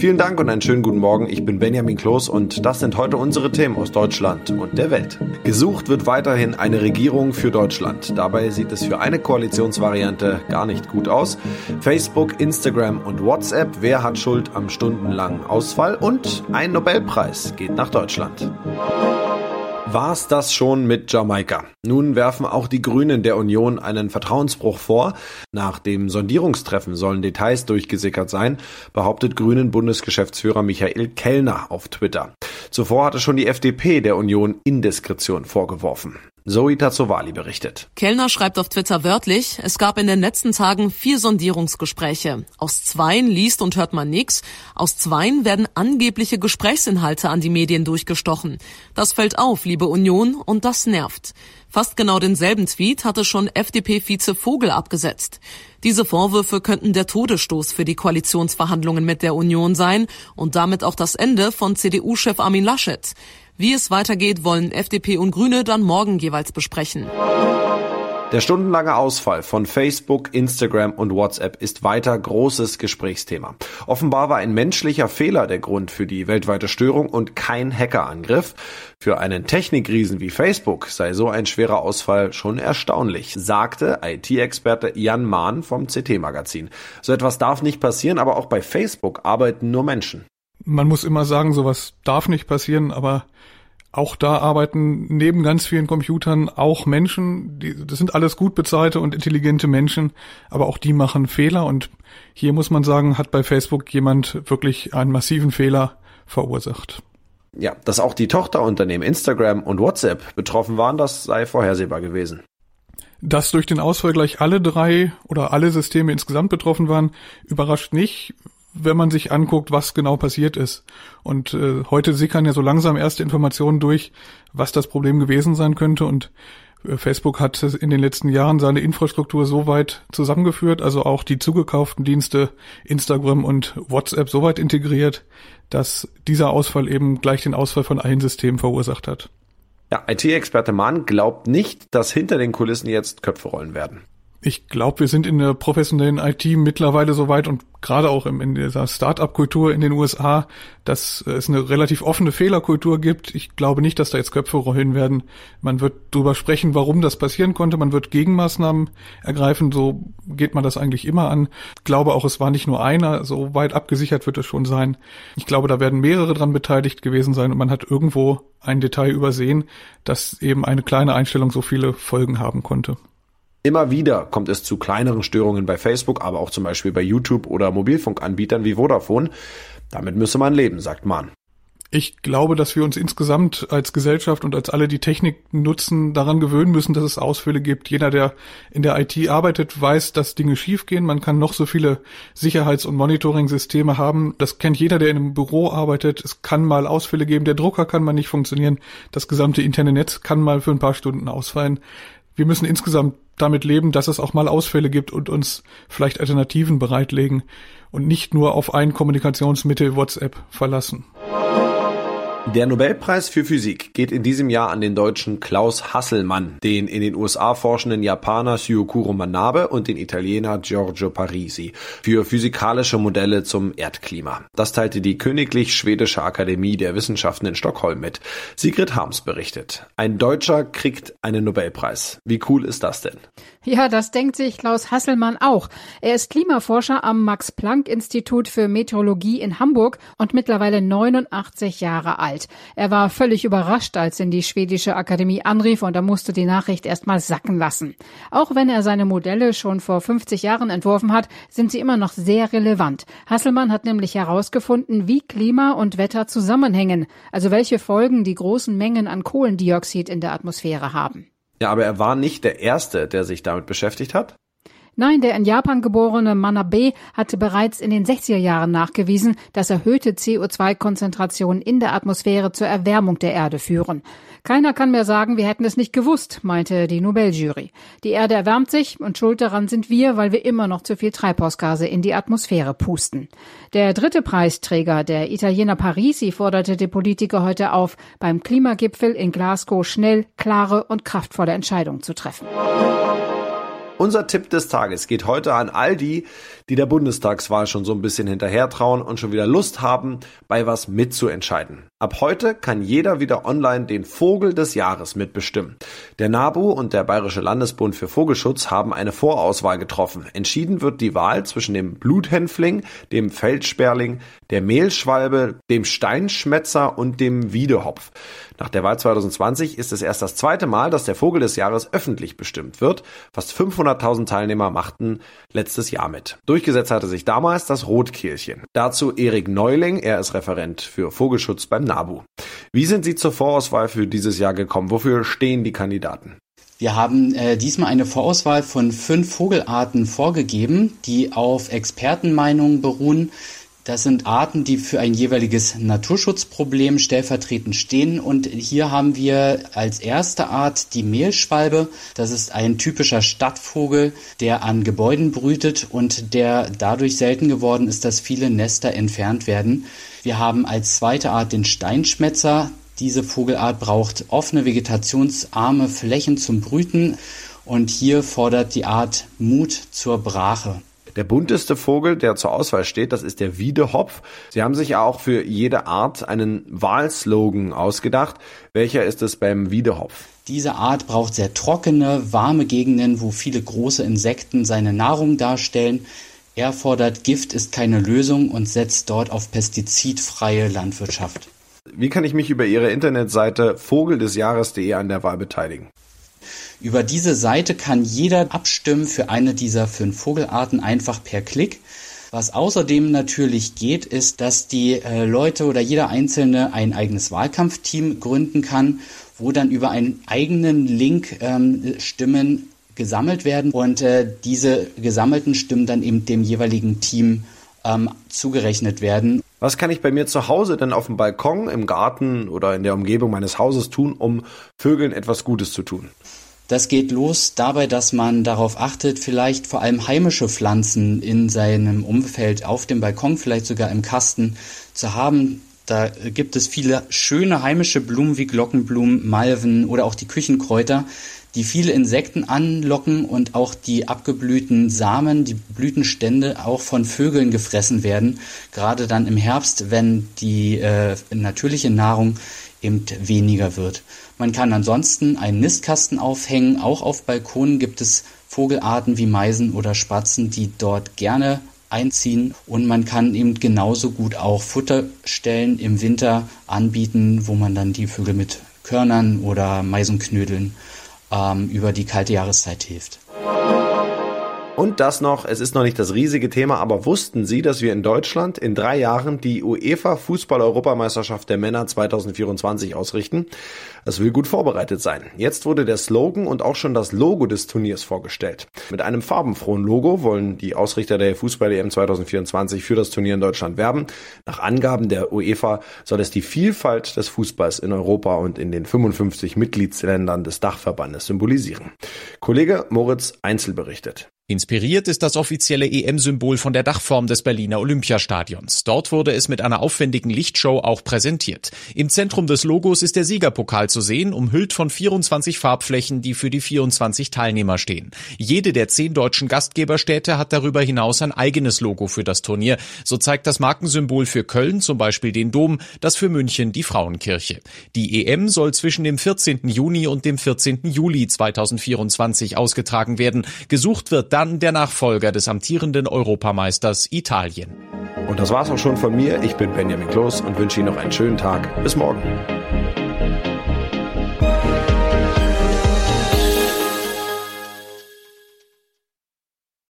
Vielen Dank und einen schönen guten Morgen. Ich bin Benjamin Kloß und das sind heute unsere Themen aus Deutschland und der Welt. Gesucht wird weiterhin eine Regierung für Deutschland. Dabei sieht es für eine Koalitionsvariante gar nicht gut aus. Facebook, Instagram und WhatsApp, wer hat Schuld am stundenlangen Ausfall? Und ein Nobelpreis geht nach Deutschland. War's das schon mit Jamaika? Nun werfen auch die Grünen der Union einen Vertrauensbruch vor. Nach dem Sondierungstreffen sollen Details durchgesickert sein, behauptet Grünen Bundesgeschäftsführer Michael Kellner auf Twitter. Zuvor hatte schon die FDP der Union Indiskretion vorgeworfen. Zoe Tazzovali berichtet. Kellner schreibt auf Twitter wörtlich, es gab in den letzten Tagen vier Sondierungsgespräche. Aus zweien liest und hört man nichts. Aus zweien werden angebliche Gesprächsinhalte an die Medien durchgestochen. Das fällt auf, liebe Union, und das nervt. Fast genau denselben Tweet hatte schon FDP-Vize Vogel abgesetzt. Diese Vorwürfe könnten der Todesstoß für die Koalitionsverhandlungen mit der Union sein und damit auch das Ende von CDU-Chef Armin Laschet. Wie es weitergeht, wollen FDP und Grüne dann morgen jeweils besprechen. Der stundenlange Ausfall von Facebook, Instagram und WhatsApp ist weiter großes Gesprächsthema. Offenbar war ein menschlicher Fehler der Grund für die weltweite Störung und kein Hackerangriff. Für einen Technikriesen wie Facebook sei so ein schwerer Ausfall schon erstaunlich, sagte IT-Experte Jan Mahn vom CT-Magazin. So etwas darf nicht passieren, aber auch bei Facebook arbeiten nur Menschen man muss immer sagen, sowas darf nicht passieren, aber auch da arbeiten neben ganz vielen Computern auch Menschen, die, das sind alles gut bezahlte und intelligente Menschen, aber auch die machen Fehler und hier muss man sagen, hat bei Facebook jemand wirklich einen massiven Fehler verursacht. Ja, dass auch die Tochterunternehmen Instagram und WhatsApp betroffen waren, das sei vorhersehbar gewesen. Dass durch den Ausfall gleich alle drei oder alle Systeme insgesamt betroffen waren, überrascht nicht, wenn man sich anguckt, was genau passiert ist. Und äh, heute sickern ja so langsam erste Informationen durch, was das Problem gewesen sein könnte. Und äh, Facebook hat in den letzten Jahren seine Infrastruktur so weit zusammengeführt, also auch die zugekauften Dienste Instagram und WhatsApp so weit integriert, dass dieser Ausfall eben gleich den Ausfall von allen Systemen verursacht hat. Ja, IT-Experte Mahn glaubt nicht, dass hinter den Kulissen jetzt Köpfe rollen werden. Ich glaube, wir sind in der professionellen IT mittlerweile so weit und gerade auch in dieser Start-up-Kultur in den USA, dass es eine relativ offene Fehlerkultur gibt. Ich glaube nicht, dass da jetzt Köpfe rollen werden. Man wird drüber sprechen, warum das passieren konnte. Man wird Gegenmaßnahmen ergreifen. So geht man das eigentlich immer an. Ich glaube auch, es war nicht nur einer. So weit abgesichert wird es schon sein. Ich glaube, da werden mehrere dran beteiligt gewesen sein und man hat irgendwo ein Detail übersehen, dass eben eine kleine Einstellung so viele Folgen haben konnte. Immer wieder kommt es zu kleineren Störungen bei Facebook, aber auch zum Beispiel bei YouTube oder Mobilfunkanbietern wie Vodafone. Damit müsse man leben, sagt Mahn. Ich glaube, dass wir uns insgesamt als Gesellschaft und als alle, die Technik nutzen, daran gewöhnen müssen, dass es Ausfälle gibt. Jeder, der in der IT arbeitet, weiß, dass Dinge schiefgehen. Man kann noch so viele Sicherheits- und Monitoring-Systeme haben. Das kennt jeder, der in einem Büro arbeitet. Es kann mal Ausfälle geben. Der Drucker kann mal nicht funktionieren. Das gesamte interne Netz kann mal für ein paar Stunden ausfallen. Wir müssen insgesamt damit leben, dass es auch mal Ausfälle gibt und uns vielleicht Alternativen bereitlegen und nicht nur auf ein Kommunikationsmittel WhatsApp verlassen. Der Nobelpreis für Physik geht in diesem Jahr an den Deutschen Klaus Hasselmann, den in den USA forschenden Japaner Syukuro Manabe und den Italiener Giorgio Parisi für physikalische Modelle zum Erdklima. Das teilte die Königlich Schwedische Akademie der Wissenschaften in Stockholm mit. Sigrid Harms berichtet. Ein Deutscher kriegt einen Nobelpreis. Wie cool ist das denn? Ja, das denkt sich Klaus Hasselmann auch. Er ist Klimaforscher am Max-Planck-Institut für Meteorologie in Hamburg und mittlerweile 89 Jahre alt alt. Er war völlig überrascht, als ihn die schwedische Akademie anrief und er musste die Nachricht erstmal sacken lassen. Auch wenn er seine Modelle schon vor 50 Jahren entworfen hat, sind sie immer noch sehr relevant. Hasselmann hat nämlich herausgefunden, wie Klima und Wetter zusammenhängen, also welche Folgen die großen Mengen an Kohlendioxid in der Atmosphäre haben. Ja, aber er war nicht der Erste, der sich damit beschäftigt hat. Nein, der in Japan geborene Manabe hatte bereits in den 60er Jahren nachgewiesen, dass erhöhte CO2-Konzentrationen in der Atmosphäre zur Erwärmung der Erde führen. Keiner kann mehr sagen, wir hätten es nicht gewusst, meinte die Nobeljury. Die Erde erwärmt sich und schuld daran sind wir, weil wir immer noch zu viel Treibhausgase in die Atmosphäre pusten. Der dritte Preisträger, der Italiener Parisi, forderte die Politiker heute auf, beim Klimagipfel in Glasgow schnell, klare und kraftvolle Entscheidungen zu treffen. Unser Tipp des Tages geht heute an all die, die der Bundestagswahl schon so ein bisschen hinterher trauen und schon wieder Lust haben, bei was mitzuentscheiden. Ab heute kann jeder wieder online den Vogel des Jahres mitbestimmen. Der NABU und der Bayerische Landesbund für Vogelschutz haben eine Vorauswahl getroffen. Entschieden wird die Wahl zwischen dem Bluthänfling, dem Feldsperling, der Mehlschwalbe, dem Steinschmetzer und dem Wiedehopf. Nach der Wahl 2020 ist es erst das zweite Mal, dass der Vogel des Jahres öffentlich bestimmt wird. Fast 500.000 Teilnehmer machten letztes Jahr mit. Durchgesetzt hatte sich damals das Rotkehlchen. Dazu Erik Neuling, er ist Referent für Vogelschutz beim NABU. Wie sind Sie zur Vorauswahl für dieses Jahr gekommen? Wofür stehen die Kandidaten? Wir haben äh, diesmal eine Vorauswahl von fünf Vogelarten vorgegeben, die auf Expertenmeinungen beruhen. Das sind Arten, die für ein jeweiliges Naturschutzproblem stellvertretend stehen. Und hier haben wir als erste Art die Mehlschwalbe. Das ist ein typischer Stadtvogel, der an Gebäuden brütet und der dadurch selten geworden ist, dass viele Nester entfernt werden. Wir haben als zweite Art den Steinschmetzer. Diese Vogelart braucht offene vegetationsarme Flächen zum Brüten. Und hier fordert die Art Mut zur Brache. Der bunteste Vogel, der zur Auswahl steht, das ist der Wiedehopf. Sie haben sich ja auch für jede Art einen Wahlslogan ausgedacht. Welcher ist es beim Wiedehopf? Diese Art braucht sehr trockene, warme Gegenden, wo viele große Insekten seine Nahrung darstellen. Er fordert, Gift ist keine Lösung und setzt dort auf pestizidfreie Landwirtschaft. Wie kann ich mich über Ihre Internetseite vogeldesjahres.de an der Wahl beteiligen? Über diese Seite kann jeder abstimmen für eine dieser fünf Vogelarten einfach per Klick. Was außerdem natürlich geht, ist, dass die äh, Leute oder jeder Einzelne ein eigenes Wahlkampfteam gründen kann, wo dann über einen eigenen Link ähm, Stimmen gesammelt werden und äh, diese gesammelten Stimmen dann eben dem jeweiligen Team ähm, zugerechnet werden. Was kann ich bei mir zu Hause denn auf dem Balkon, im Garten oder in der Umgebung meines Hauses tun, um Vögeln etwas Gutes zu tun? Das geht los dabei, dass man darauf achtet, vielleicht vor allem heimische Pflanzen in seinem Umfeld auf dem Balkon, vielleicht sogar im Kasten zu haben. Da gibt es viele schöne heimische Blumen wie Glockenblumen, Malven oder auch die Küchenkräuter, die viele Insekten anlocken und auch die abgeblühten Samen, die Blütenstände auch von Vögeln gefressen werden, gerade dann im Herbst, wenn die äh, natürliche Nahrung eben weniger wird. Man kann ansonsten einen Nistkasten aufhängen. Auch auf Balkonen gibt es Vogelarten wie Meisen oder Spatzen, die dort gerne einziehen. Und man kann eben genauso gut auch Futterstellen im Winter anbieten, wo man dann die Vögel mit Körnern oder Meisenknödeln ähm, über die kalte Jahreszeit hilft. Und das noch, es ist noch nicht das riesige Thema, aber wussten Sie, dass wir in Deutschland in drei Jahren die UEFA Fußball-Europameisterschaft der Männer 2024 ausrichten? Es will gut vorbereitet sein. Jetzt wurde der Slogan und auch schon das Logo des Turniers vorgestellt. Mit einem farbenfrohen Logo wollen die Ausrichter der Fußball-EM 2024 für das Turnier in Deutschland werben. Nach Angaben der UEFA soll es die Vielfalt des Fußballs in Europa und in den 55 Mitgliedsländern des Dachverbandes symbolisieren. Kollege Moritz Einzel berichtet. Inspiriert ist das offizielle EM-Symbol von der Dachform des Berliner Olympiastadions. Dort wurde es mit einer aufwendigen Lichtshow auch präsentiert. Im Zentrum des Logos ist der Siegerpokal zu sehen, umhüllt von 24 Farbflächen, die für die 24 Teilnehmer stehen. Jede der zehn deutschen Gastgeberstädte hat darüber hinaus ein eigenes Logo für das Turnier. So zeigt das Markensymbol für Köln zum Beispiel den Dom, das für München die Frauenkirche. Die EM soll zwischen dem 14. Juni und dem 14. Juli 2024 ausgetragen werden. Gesucht wird dann der Nachfolger des amtierenden Europameisters Italien. Und das war's auch schon von mir. Ich bin Benjamin Kloß und wünsche Ihnen noch einen schönen Tag. Bis morgen.